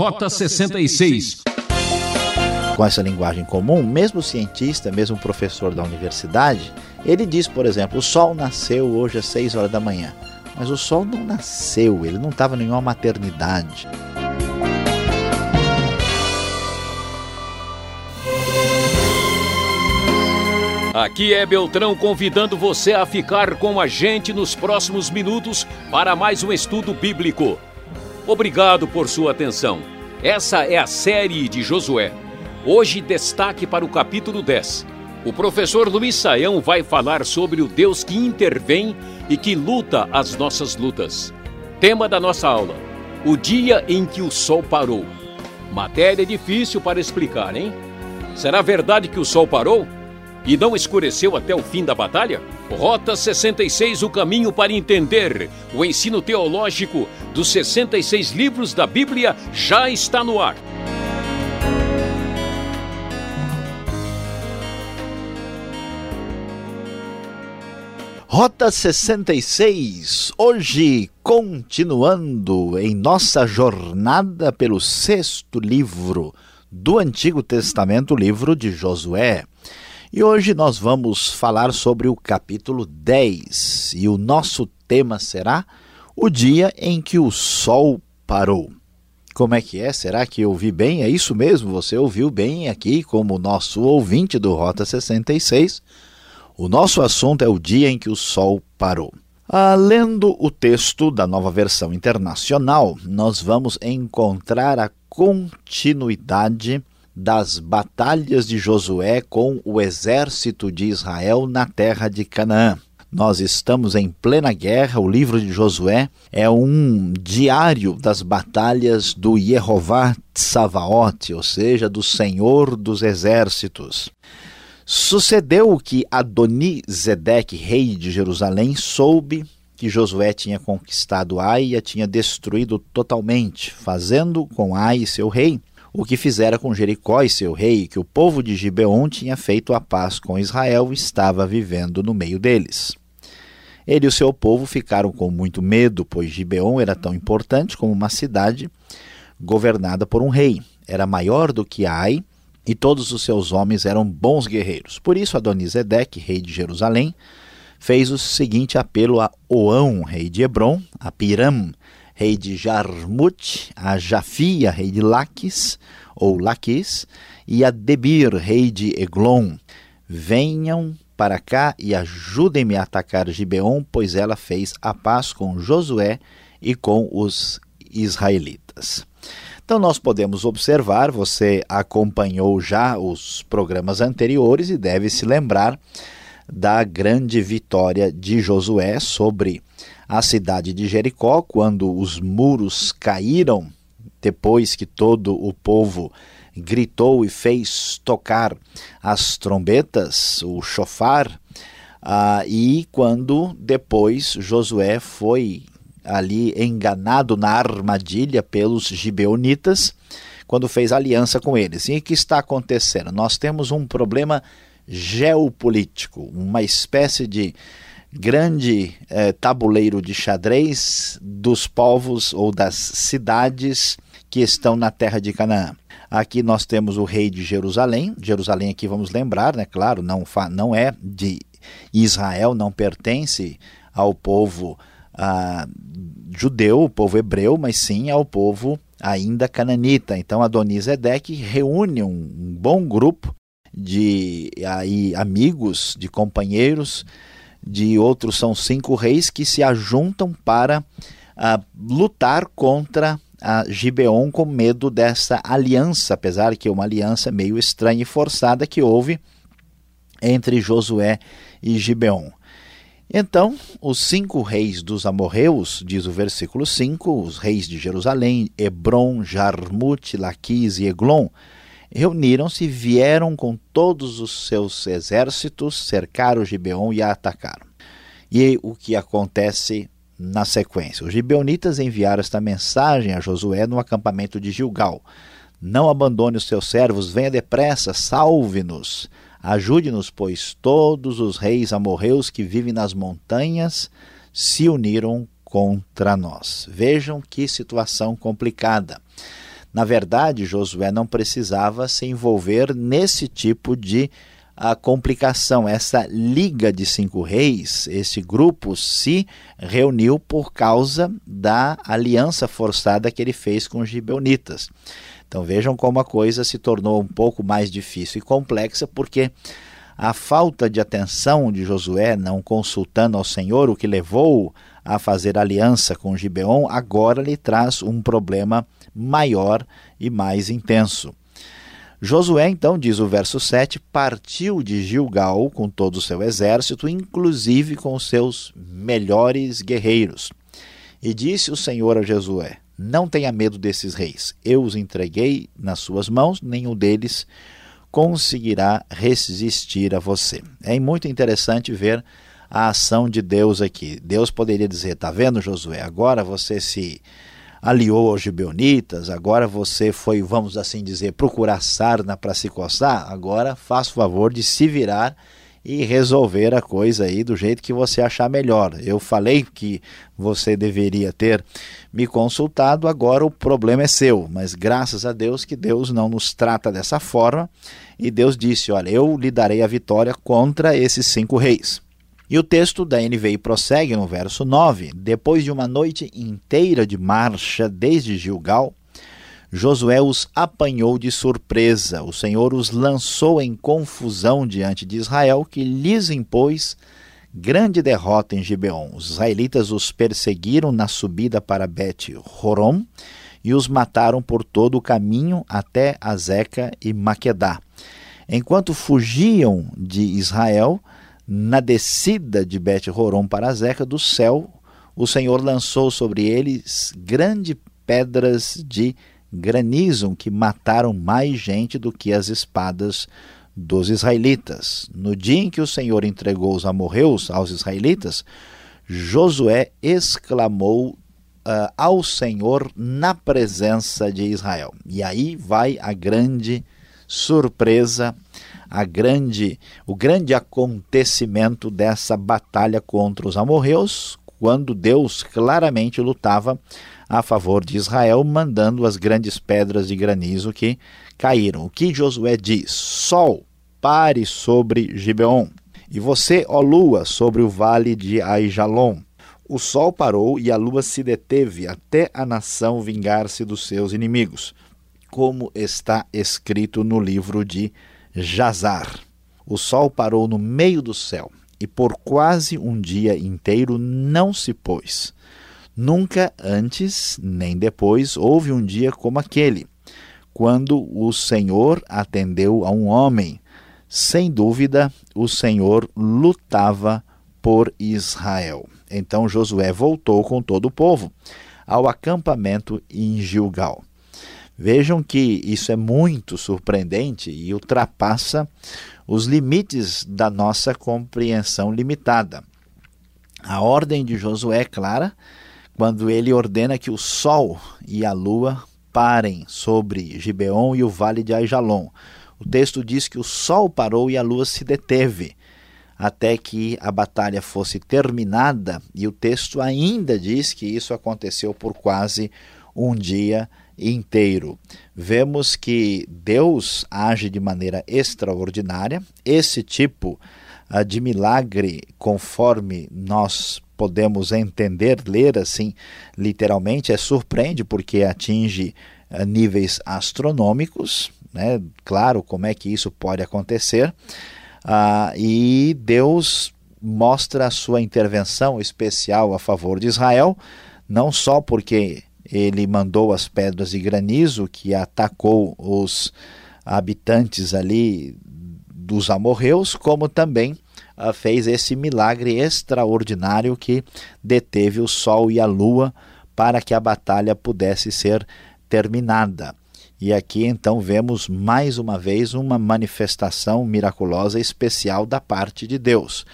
Rota 66. Com essa linguagem comum, mesmo cientista, mesmo professor da universidade, ele diz, por exemplo, o sol nasceu hoje às 6 horas da manhã. Mas o sol não nasceu, ele não estava em nenhuma maternidade. Aqui é Beltrão convidando você a ficar com a gente nos próximos minutos para mais um estudo bíblico. Obrigado por sua atenção. Essa é a série de Josué. Hoje, destaque para o capítulo 10. O professor Luiz Saião vai falar sobre o Deus que intervém e que luta as nossas lutas. Tema da nossa aula: O dia em que o sol parou. Matéria difícil para explicar, hein? Será verdade que o sol parou? E não escureceu até o fim da batalha? Rota 66 O caminho para entender o ensino teológico dos 66 livros da Bíblia já está no ar. Rota 66, hoje continuando em nossa jornada pelo sexto livro do Antigo Testamento, o livro de Josué. E hoje nós vamos falar sobre o capítulo 10 e o nosso tema será o dia em que o sol parou. Como é que é? Será que eu ouvi bem? É isso mesmo, você ouviu bem aqui como nosso ouvinte do Rota 66 o nosso assunto é o dia em que o Sol parou. Ah, lendo o texto da nova versão internacional, nós vamos encontrar a continuidade das batalhas de Josué com o exército de Israel na terra de Canaã. Nós estamos em plena guerra, o livro de Josué é um diário das batalhas do Yehová Tsavaot, ou seja, do Senhor dos Exércitos. Sucedeu que Adonizedeque, rei de Jerusalém, soube que Josué tinha conquistado Ai e a tinha destruído totalmente, fazendo com Ai seu rei o que fizera com Jericó e seu rei, que o povo de Gibeon tinha feito a paz com Israel e estava vivendo no meio deles. Ele e o seu povo ficaram com muito medo, pois Gibeon era tão importante como uma cidade governada por um rei. Era maior do que Ai e todos os seus homens eram bons guerreiros. Por isso, Adonisedeque, rei de Jerusalém, fez o seguinte apelo a Oão, rei de Hebron, a Piram, rei de Jarmut, a Jafia, rei de Laquis, ou Laquis, e a Debir, rei de Eglon. Venham para cá e ajudem-me a atacar Gibeon, pois ela fez a paz com Josué e com os israelitas. Então, nós podemos observar, você acompanhou já os programas anteriores e deve se lembrar da grande vitória de Josué sobre a cidade de Jericó, quando os muros caíram, depois que todo o povo gritou e fez tocar as trombetas, o chofar, ah, e quando depois Josué foi ali enganado na armadilha pelos gibeonitas quando fez aliança com eles. E o que está acontecendo? Nós temos um problema geopolítico, uma espécie de grande eh, tabuleiro de xadrez dos povos ou das cidades que estão na terra de Canaã. Aqui nós temos o rei de Jerusalém. Jerusalém aqui vamos lembrar, né? Claro, não, não é de Israel, não pertence ao povo ah, judeu, o povo hebreu, mas sim ao povo ainda cananita. Então Adonisedeque reúne um, um bom grupo de aí, amigos, de companheiros, de outros são cinco reis que se ajuntam para ah, lutar contra a Gibeon com medo dessa aliança, apesar que é uma aliança meio estranha e forçada que houve entre Josué e Gibeon. Então, os cinco reis dos amorreus, diz o versículo 5, os reis de Jerusalém, Hebron, Jarmut, Laquis e Eglon, reuniram-se vieram com todos os seus exércitos, cercaram Gibeon e a atacaram. E o que acontece na sequência? Os gibeonitas enviaram esta mensagem a Josué no acampamento de Gilgal. Não abandone os seus servos, venha depressa, salve-nos. Ajude-nos, pois todos os reis amorreus que vivem nas montanhas se uniram contra nós. Vejam que situação complicada. Na verdade, Josué não precisava se envolver nesse tipo de a complicação. Essa liga de cinco reis, esse grupo se reuniu por causa da aliança forçada que ele fez com os gibeonitas. Então vejam como a coisa se tornou um pouco mais difícil e complexa, porque a falta de atenção de Josué, não consultando ao Senhor, o que levou a fazer aliança com Gibeon, agora lhe traz um problema maior e mais intenso. Josué, então, diz o verso 7, partiu de Gilgal com todo o seu exército, inclusive com os seus melhores guerreiros. E disse o Senhor a Josué: Não tenha medo desses reis, eu os entreguei nas suas mãos, nenhum deles conseguirá resistir a você. É muito interessante ver a ação de Deus aqui. Deus poderia dizer: Está vendo, Josué? Agora você se aliou aos gibeonitas, agora você foi, vamos assim dizer, procurar sarna para se coçar, agora faça o favor de se virar e resolver a coisa aí do jeito que você achar melhor. Eu falei que você deveria ter me consultado, agora o problema é seu, mas graças a Deus que Deus não nos trata dessa forma e Deus disse: Olha, eu lhe darei a vitória contra esses cinco reis. E o texto da NVI prossegue no verso 9: Depois de uma noite inteira de marcha desde Gilgal, Josué os apanhou de surpresa. O Senhor os lançou em confusão diante de Israel, que lhes impôs grande derrota em Gibeon. Os israelitas os perseguiram na subida para Bet-Horon e os mataram por todo o caminho até Azeca e Maquedá. Enquanto fugiam de Israel, na descida de Bet Horon para Zeca, do céu, o Senhor lançou sobre eles grandes pedras de granizo que mataram mais gente do que as espadas dos israelitas. No dia em que o Senhor entregou os amorreus aos israelitas, Josué exclamou uh, ao Senhor na presença de Israel. E aí vai a grande surpresa a grande, o grande acontecimento dessa batalha contra os amorreus, quando Deus claramente lutava a favor de Israel, mandando as grandes pedras de granizo que caíram. O que Josué diz? Sol, pare sobre Gibeon, e você, ó lua, sobre o vale de Aijalon. O sol parou e a lua se deteve até a nação vingar-se dos seus inimigos, como está escrito no livro de Jazar. O sol parou no meio do céu e por quase um dia inteiro não se pôs. Nunca antes nem depois houve um dia como aquele, quando o Senhor atendeu a um homem. Sem dúvida, o Senhor lutava por Israel. Então Josué voltou com todo o povo ao acampamento em Gilgal. Vejam que isso é muito surpreendente e ultrapassa os limites da nossa compreensão limitada. A ordem de Josué é clara quando ele ordena que o sol e a lua parem sobre Gibeon e o vale de Aijalon. O texto diz que o sol parou e a lua se deteve até que a batalha fosse terminada, e o texto ainda diz que isso aconteceu por quase um dia inteiro. Vemos que Deus age de maneira extraordinária. Esse tipo uh, de milagre, conforme nós podemos entender, ler assim literalmente, é surpreende porque atinge uh, níveis astronômicos. Né? Claro, como é que isso pode acontecer? Uh, e Deus mostra a sua intervenção especial a favor de Israel, não só porque ele mandou as pedras de granizo que atacou os habitantes ali dos amorreus, como também uh, fez esse milagre extraordinário que deteve o sol e a lua para que a batalha pudesse ser terminada. E aqui então vemos mais uma vez uma manifestação miraculosa especial da parte de Deus.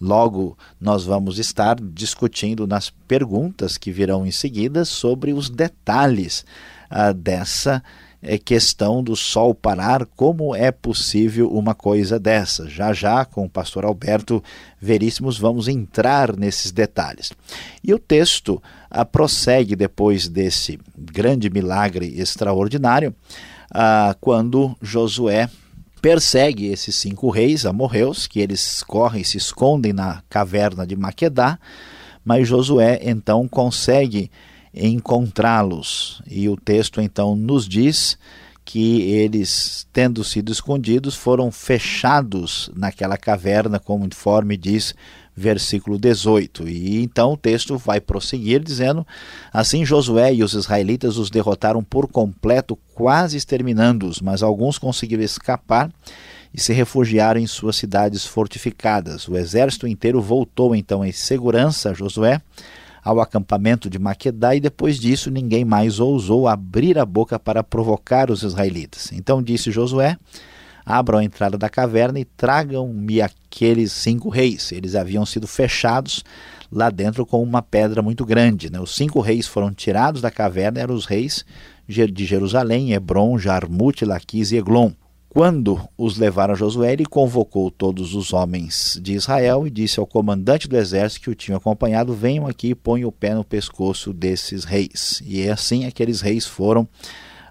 Logo, nós vamos estar discutindo nas perguntas que virão em seguida sobre os detalhes ah, dessa é, questão do sol parar, como é possível uma coisa dessa? Já já, com o pastor Alberto Veríssimos, vamos entrar nesses detalhes. E o texto ah, prossegue depois desse grande milagre extraordinário, ah, quando Josué persegue esses cinco reis amorreus, que eles correm e se escondem na caverna de Maquedá, mas Josué então consegue encontrá-los. E o texto então nos diz que eles, tendo sido escondidos, foram fechados naquela caverna, conforme diz versículo 18. E então o texto vai prosseguir dizendo: Assim Josué e os israelitas os derrotaram por completo, quase exterminando-os, mas alguns conseguiram escapar e se refugiaram em suas cidades fortificadas. O exército inteiro voltou então em segurança a Josué ao acampamento de Maquedá e depois disso ninguém mais ousou abrir a boca para provocar os israelitas. Então disse Josué: Abram a entrada da caverna e tragam-me aqueles cinco reis. Eles haviam sido fechados lá dentro com uma pedra muito grande. Né? Os cinco reis foram tirados da caverna, eram os reis de Jerusalém, Hebron, Jarmute, Laquis e Eglon. Quando os levaram a Josué, ele convocou todos os homens de Israel e disse ao comandante do exército que o tinha acompanhado: Venham aqui e ponham o pé no pescoço desses reis. E assim aqueles reis foram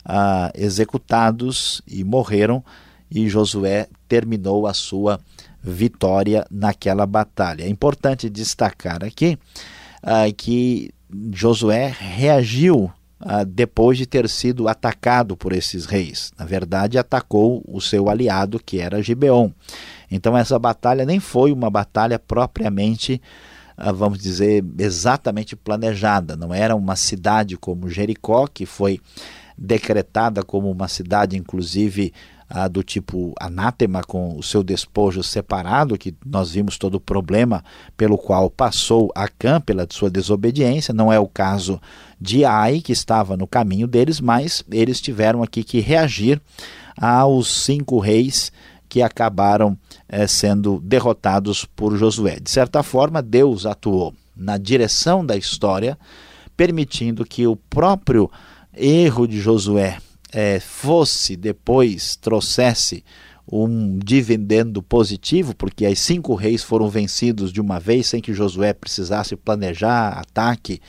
ah, executados e morreram, e Josué terminou a sua vitória naquela batalha. É importante destacar aqui ah, que Josué reagiu ah, depois de ter sido atacado por esses reis. Na verdade, atacou o seu aliado, que era Gibeon. Então, essa batalha nem foi uma batalha propriamente, ah, vamos dizer, exatamente planejada. Não era uma cidade como Jericó, que foi decretada como uma cidade, inclusive, ah, do tipo anátema, com o seu despojo separado, que nós vimos todo o problema pelo qual passou Acã pela sua desobediência. Não é o caso de Ai, que estava no caminho deles, mas eles tiveram aqui que reagir aos cinco reis que acabaram eh, sendo derrotados por Josué. De certa forma, Deus atuou na direção da história, permitindo que o próprio erro de Josué é, fosse depois, trouxesse um dividendo positivo, porque as cinco reis foram vencidos de uma vez sem que Josué precisasse planejar ataque,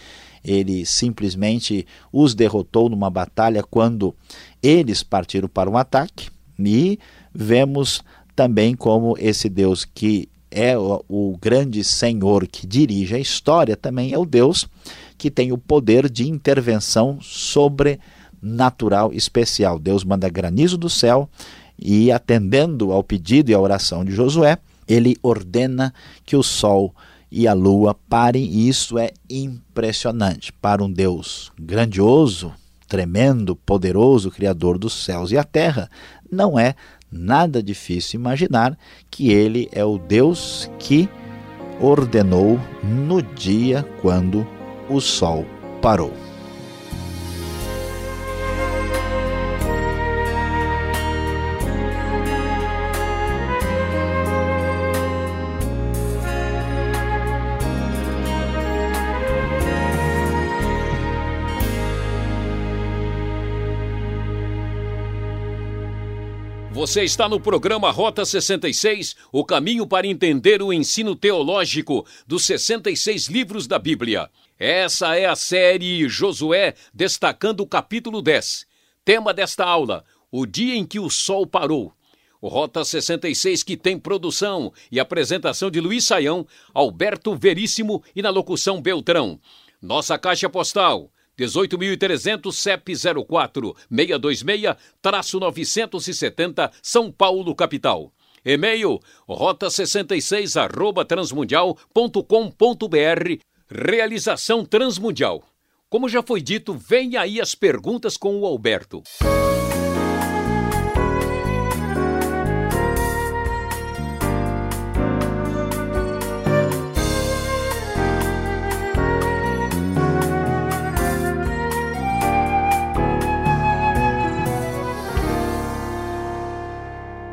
ele simplesmente os derrotou numa batalha quando eles partiram para um ataque, e vemos também como esse Deus que é o, o grande Senhor que dirige a história, também é o Deus que tem o poder de intervenção sobre natural especial. Deus manda granizo do céu e, atendendo ao pedido e à oração de Josué, ele ordena que o sol e a lua parem, e isso é impressionante para um Deus grandioso, tremendo, poderoso, criador dos céus e a terra. Não é nada difícil imaginar que ele é o Deus que ordenou no dia quando o sol parou. Você está no programa Rota 66, o caminho para entender o ensino teológico dos 66 livros da Bíblia. Essa é a série Josué, destacando o capítulo 10. Tema desta aula: o dia em que o sol parou. O Rota 66 que tem produção e apresentação de Luiz Saião, Alberto Veríssimo e na locução Beltrão. Nossa caixa postal 18.300 CEP 04 626-970 São Paulo, capital. E-mail rota66 arroba transmundial.com.br Realização Transmundial. Como já foi dito, vem aí as perguntas com o Alberto.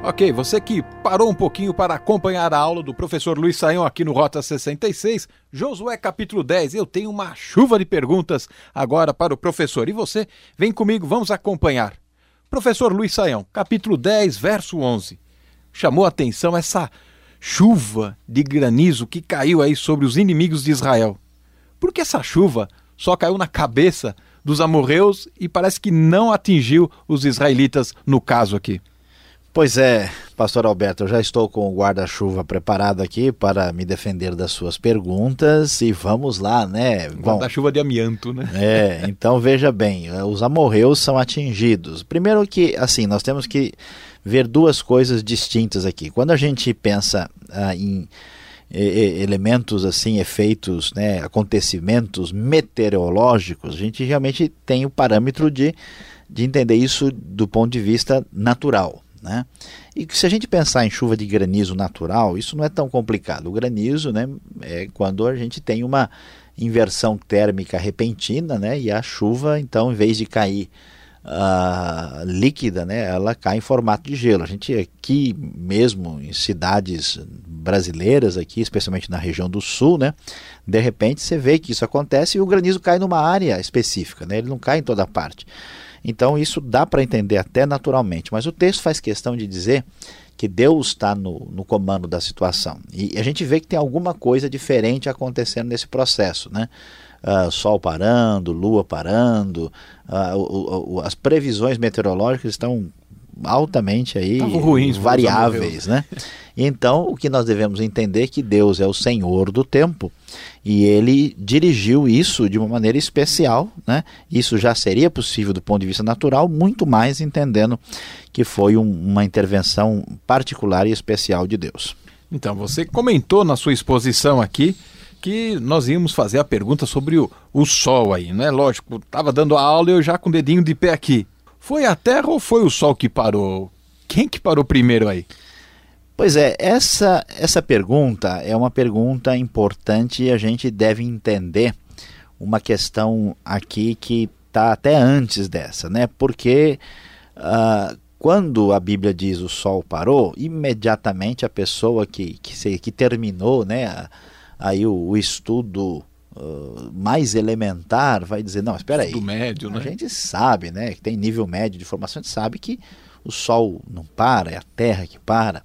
Ok, você que parou um pouquinho para acompanhar a aula do professor Luiz Saião aqui no Rota 66, Josué capítulo 10, eu tenho uma chuva de perguntas agora para o professor. E você, vem comigo, vamos acompanhar. Professor Luiz Saião, capítulo 10, verso 11. Chamou a atenção essa chuva de granizo que caiu aí sobre os inimigos de Israel. Por que essa chuva só caiu na cabeça dos amorreus e parece que não atingiu os israelitas no caso aqui? Pois é, pastor Alberto, eu já estou com o guarda-chuva preparado aqui para me defender das suas perguntas e vamos lá, né? Guarda-chuva de amianto, né? É, então veja bem, os amorreus são atingidos. Primeiro que, assim, nós temos que ver duas coisas distintas aqui. Quando a gente pensa ah, em elementos assim, efeitos, né, acontecimentos meteorológicos, a gente realmente tem o parâmetro de, de entender isso do ponto de vista natural. Né? E se a gente pensar em chuva de granizo natural, isso não é tão complicado. O granizo né, é quando a gente tem uma inversão térmica repentina né, e a chuva, então, em vez de cair uh, líquida, né, ela cai em formato de gelo. A gente aqui mesmo em cidades brasileiras, aqui, especialmente na região do sul, né, de repente você vê que isso acontece e o granizo cai numa área específica, né, ele não cai em toda parte. Então isso dá para entender até naturalmente, mas o texto faz questão de dizer que Deus está no, no comando da situação. E a gente vê que tem alguma coisa diferente acontecendo nesse processo, né? Uh, sol parando, lua parando, uh, as previsões meteorológicas estão altamente aí ruins, variáveis, né? Então, o que nós devemos entender é que Deus é o Senhor do tempo e ele dirigiu isso de uma maneira especial, né? Isso já seria possível do ponto de vista natural, muito mais entendendo que foi um, uma intervenção particular e especial de Deus. Então, você comentou na sua exposição aqui que nós íamos fazer a pergunta sobre o, o Sol aí, né? Lógico, estava dando a aula e eu já com o dedinho de pé aqui. Foi a Terra ou foi o Sol que parou? Quem que parou primeiro aí? Pois é, essa, essa pergunta é uma pergunta importante e a gente deve entender uma questão aqui que está até antes dessa, né? Porque uh, quando a Bíblia diz o sol parou, imediatamente a pessoa que, que, que terminou né, aí o, o estudo uh, mais elementar vai dizer, não, espera aí. médio, né? A gente sabe, né? Que tem nível médio de formação, a gente sabe que o sol não para, é a terra que para.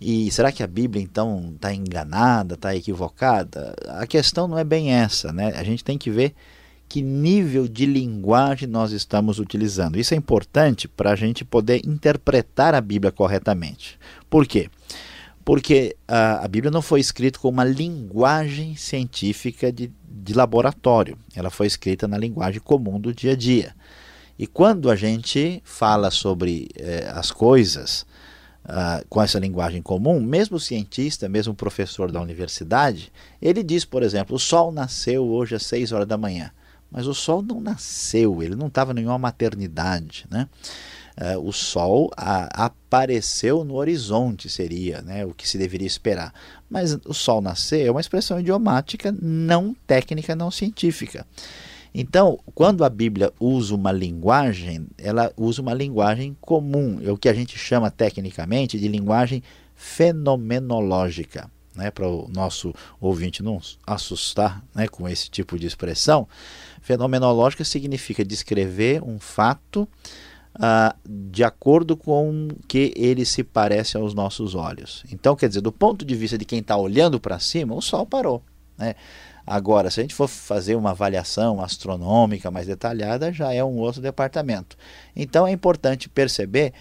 E será que a Bíblia então está enganada, está equivocada? A questão não é bem essa, né? A gente tem que ver que nível de linguagem nós estamos utilizando. Isso é importante para a gente poder interpretar a Bíblia corretamente. Por quê? Porque a, a Bíblia não foi escrita com uma linguagem científica de, de laboratório. Ela foi escrita na linguagem comum do dia a dia. E quando a gente fala sobre eh, as coisas, Uh, com essa linguagem comum, mesmo cientista, mesmo professor da universidade, ele diz, por exemplo, o Sol nasceu hoje às 6 horas da manhã. Mas o Sol não nasceu, ele não estava em nenhuma maternidade. Né? Uh, o Sol a, apareceu no horizonte, seria né, o que se deveria esperar. Mas o Sol nascer é uma expressão idiomática não técnica, não científica. Então, quando a Bíblia usa uma linguagem, ela usa uma linguagem comum, é o que a gente chama tecnicamente de linguagem fenomenológica. Né, para o nosso ouvinte não assustar né, com esse tipo de expressão, fenomenológica significa descrever um fato ah, de acordo com que ele se parece aos nossos olhos. Então, quer dizer, do ponto de vista de quem está olhando para cima, o Sol parou. Né? Agora, se a gente for fazer uma avaliação astronômica mais detalhada, já é um outro departamento. Então é importante perceber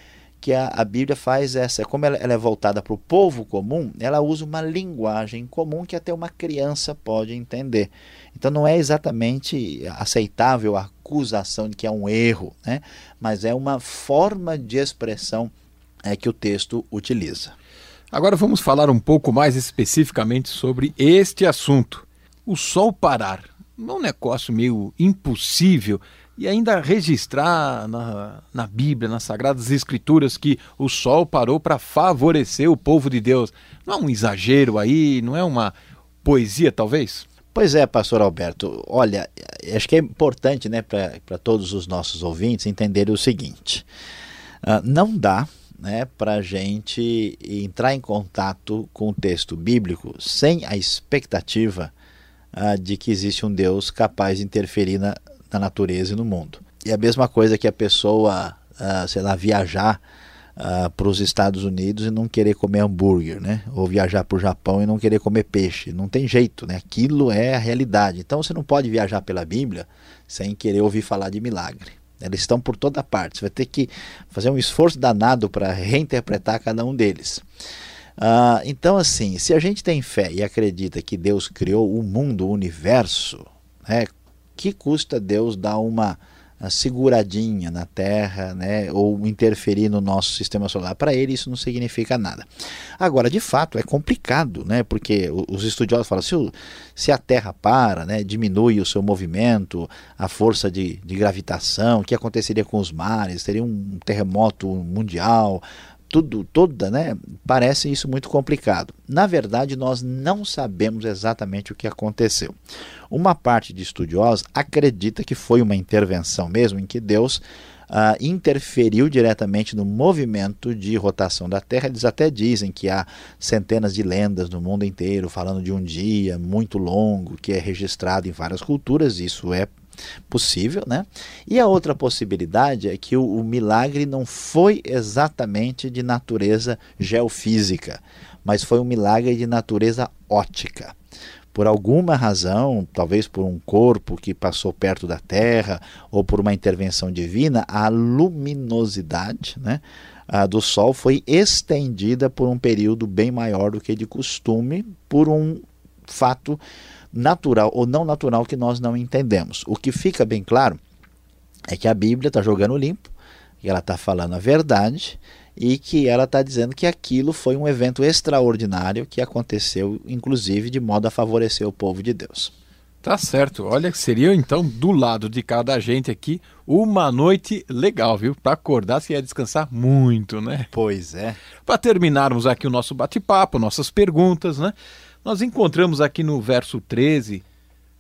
que a, a Bíblia faz essa, como ela, ela é voltada para o povo comum, ela usa uma linguagem comum que até uma criança pode entender. Então não é exatamente aceitável a acusação de que é um erro, né? mas é uma forma de expressão é, que o texto utiliza. Agora vamos falar um pouco mais especificamente sobre este assunto o sol parar. Não é negócio meio impossível e ainda registrar na, na Bíblia, nas Sagradas Escrituras, que o sol parou para favorecer o povo de Deus. Não é um exagero aí? Não é uma poesia, talvez? Pois é, pastor Alberto. Olha, acho que é importante né, para todos os nossos ouvintes entenderem o seguinte: uh, não dá né, para a gente entrar em contato com o texto bíblico sem a expectativa uh, de que existe um Deus capaz de interferir na, na natureza e no mundo. E a mesma coisa que a pessoa, uh, sei lá, viajar uh, para os Estados Unidos e não querer comer hambúrguer, né? Ou viajar para o Japão e não querer comer peixe. Não tem jeito, né? Aquilo é a realidade. Então você não pode viajar pela Bíblia sem querer ouvir falar de milagre. Eles estão por toda parte. Você vai ter que fazer um esforço danado para reinterpretar cada um deles. Uh, então, assim, se a gente tem fé e acredita que Deus criou o mundo, o universo, né, que custa Deus dar uma seguradinha na Terra, né, ou interferir no nosso sistema solar. Para ele isso não significa nada. Agora, de fato, é complicado, né, porque os estudiosos falam se, o, se a Terra para, né, diminui o seu movimento, a força de, de gravitação, o que aconteceria com os mares? Teria um terremoto mundial? Tudo, toda, né? Parece isso muito complicado. Na verdade, nós não sabemos exatamente o que aconteceu. Uma parte de estudiosos acredita que foi uma intervenção mesmo, em que Deus Uh, interferiu diretamente no movimento de rotação da Terra. Eles até dizem que há centenas de lendas no mundo inteiro falando de um dia muito longo que é registrado em várias culturas. Isso é possível, né? E a outra possibilidade é que o, o milagre não foi exatamente de natureza geofísica, mas foi um milagre de natureza ótica por alguma razão, talvez por um corpo que passou perto da Terra ou por uma intervenção divina, a luminosidade né, do Sol foi estendida por um período bem maior do que de costume, por um fato natural ou não natural que nós não entendemos. O que fica bem claro é que a Bíblia está jogando limpo, que ela está falando a verdade e que ela está dizendo que aquilo foi um evento extraordinário que aconteceu, inclusive, de modo a favorecer o povo de Deus. Tá certo. Olha, seria então do lado de cada gente aqui uma noite legal, viu? Para acordar se ia descansar muito, né? Pois é. Para terminarmos aqui o nosso bate-papo, nossas perguntas, né? Nós encontramos aqui no verso 13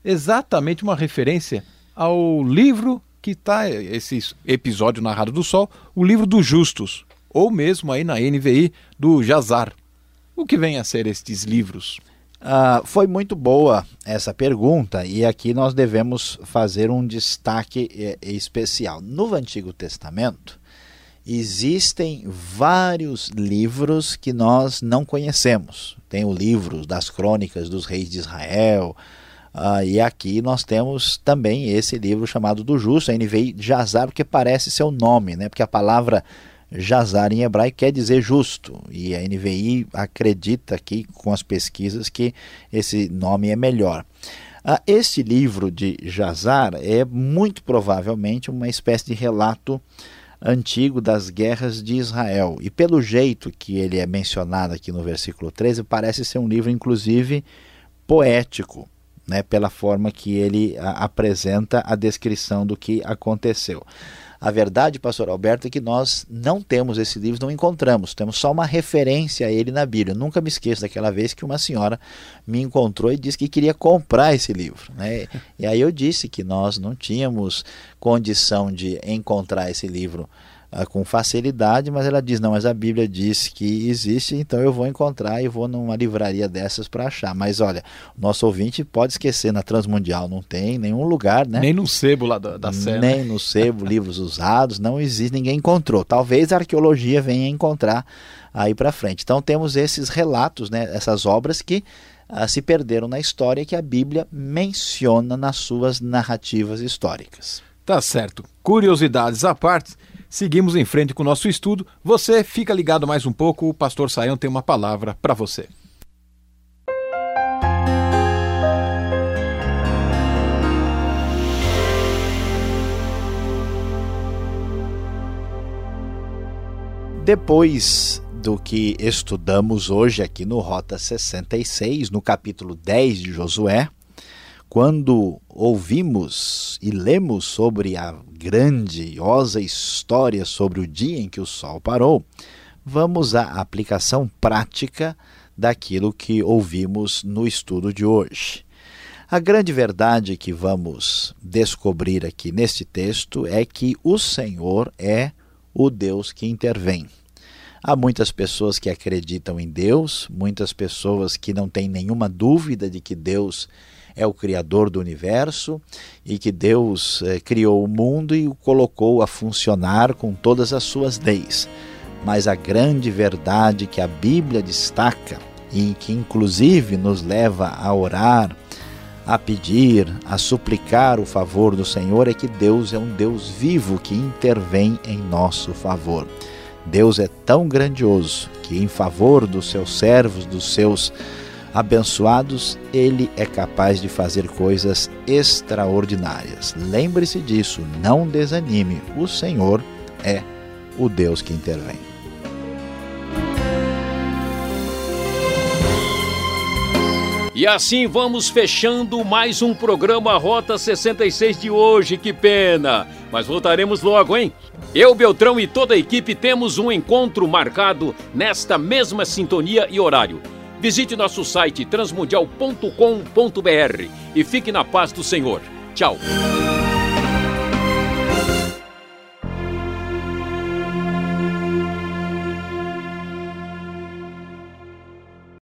exatamente uma referência ao livro que está, esse episódio narrado do Sol, o livro dos justos, ou mesmo aí na NVI do Jazar. O que vem a ser estes livros? Uh, foi muito boa essa pergunta e aqui nós devemos fazer um destaque eh, especial. No Antigo Testamento, existem vários livros que nós não conhecemos. Tem o livro das crônicas dos reis de Israel, uh, e aqui nós temos também esse livro chamado do Justo, a NVI Jazar, porque parece ser o nome, né? porque a palavra Jazar em hebraico quer dizer justo, e a NVI acredita aqui com as pesquisas que esse nome é melhor. Uh, este livro de Jazar é muito provavelmente uma espécie de relato antigo das guerras de Israel. E pelo jeito que ele é mencionado aqui no versículo 13, parece ser um livro, inclusive, poético, né, pela forma que ele apresenta a descrição do que aconteceu. A verdade, pastor Alberto, é que nós não temos esse livro, não encontramos, temos só uma referência a ele na Bíblia. Eu nunca me esqueço daquela vez que uma senhora me encontrou e disse que queria comprar esse livro. Né? E aí eu disse que nós não tínhamos condição de encontrar esse livro com facilidade, mas ela diz: não, mas a Bíblia diz que existe, então eu vou encontrar e vou numa livraria dessas para achar. Mas olha, nosso ouvinte pode esquecer, na Transmundial não tem nenhum lugar, né? Nem no sebo lá da, da Sé. Nem no sebo, livros usados, não existe, ninguém encontrou. Talvez a arqueologia venha encontrar aí para frente. Então temos esses relatos, né, essas obras que ah, se perderam na história que a Bíblia menciona nas suas narrativas históricas. Tá certo. Curiosidades à parte. Seguimos em frente com o nosso estudo. Você fica ligado mais um pouco, o pastor Saião tem uma palavra para você. Depois do que estudamos hoje aqui no Rota 66, no capítulo 10 de Josué, quando ouvimos e lemos sobre a grandiosa história sobre o dia em que o sol parou, vamos à aplicação prática daquilo que ouvimos no estudo de hoje. A grande verdade que vamos descobrir aqui neste texto é que o Senhor é o Deus que intervém. Há muitas pessoas que acreditam em Deus, muitas pessoas que não têm nenhuma dúvida de que Deus é o Criador do universo e que Deus eh, criou o mundo e o colocou a funcionar com todas as suas leis. Mas a grande verdade que a Bíblia destaca e que inclusive nos leva a orar, a pedir, a suplicar o favor do Senhor é que Deus é um Deus vivo que intervém em nosso favor. Deus é tão grandioso que, em favor dos seus servos, dos seus abençoados, ele é capaz de fazer coisas extraordinárias. Lembre-se disso, não desanime. O Senhor é o Deus que intervém. E assim vamos fechando mais um programa Rota 66 de hoje. Que pena! Mas voltaremos logo, hein? Eu, Beltrão e toda a equipe temos um encontro marcado nesta mesma sintonia e horário. Visite nosso site transmundial.com.br e fique na paz do Senhor. Tchau.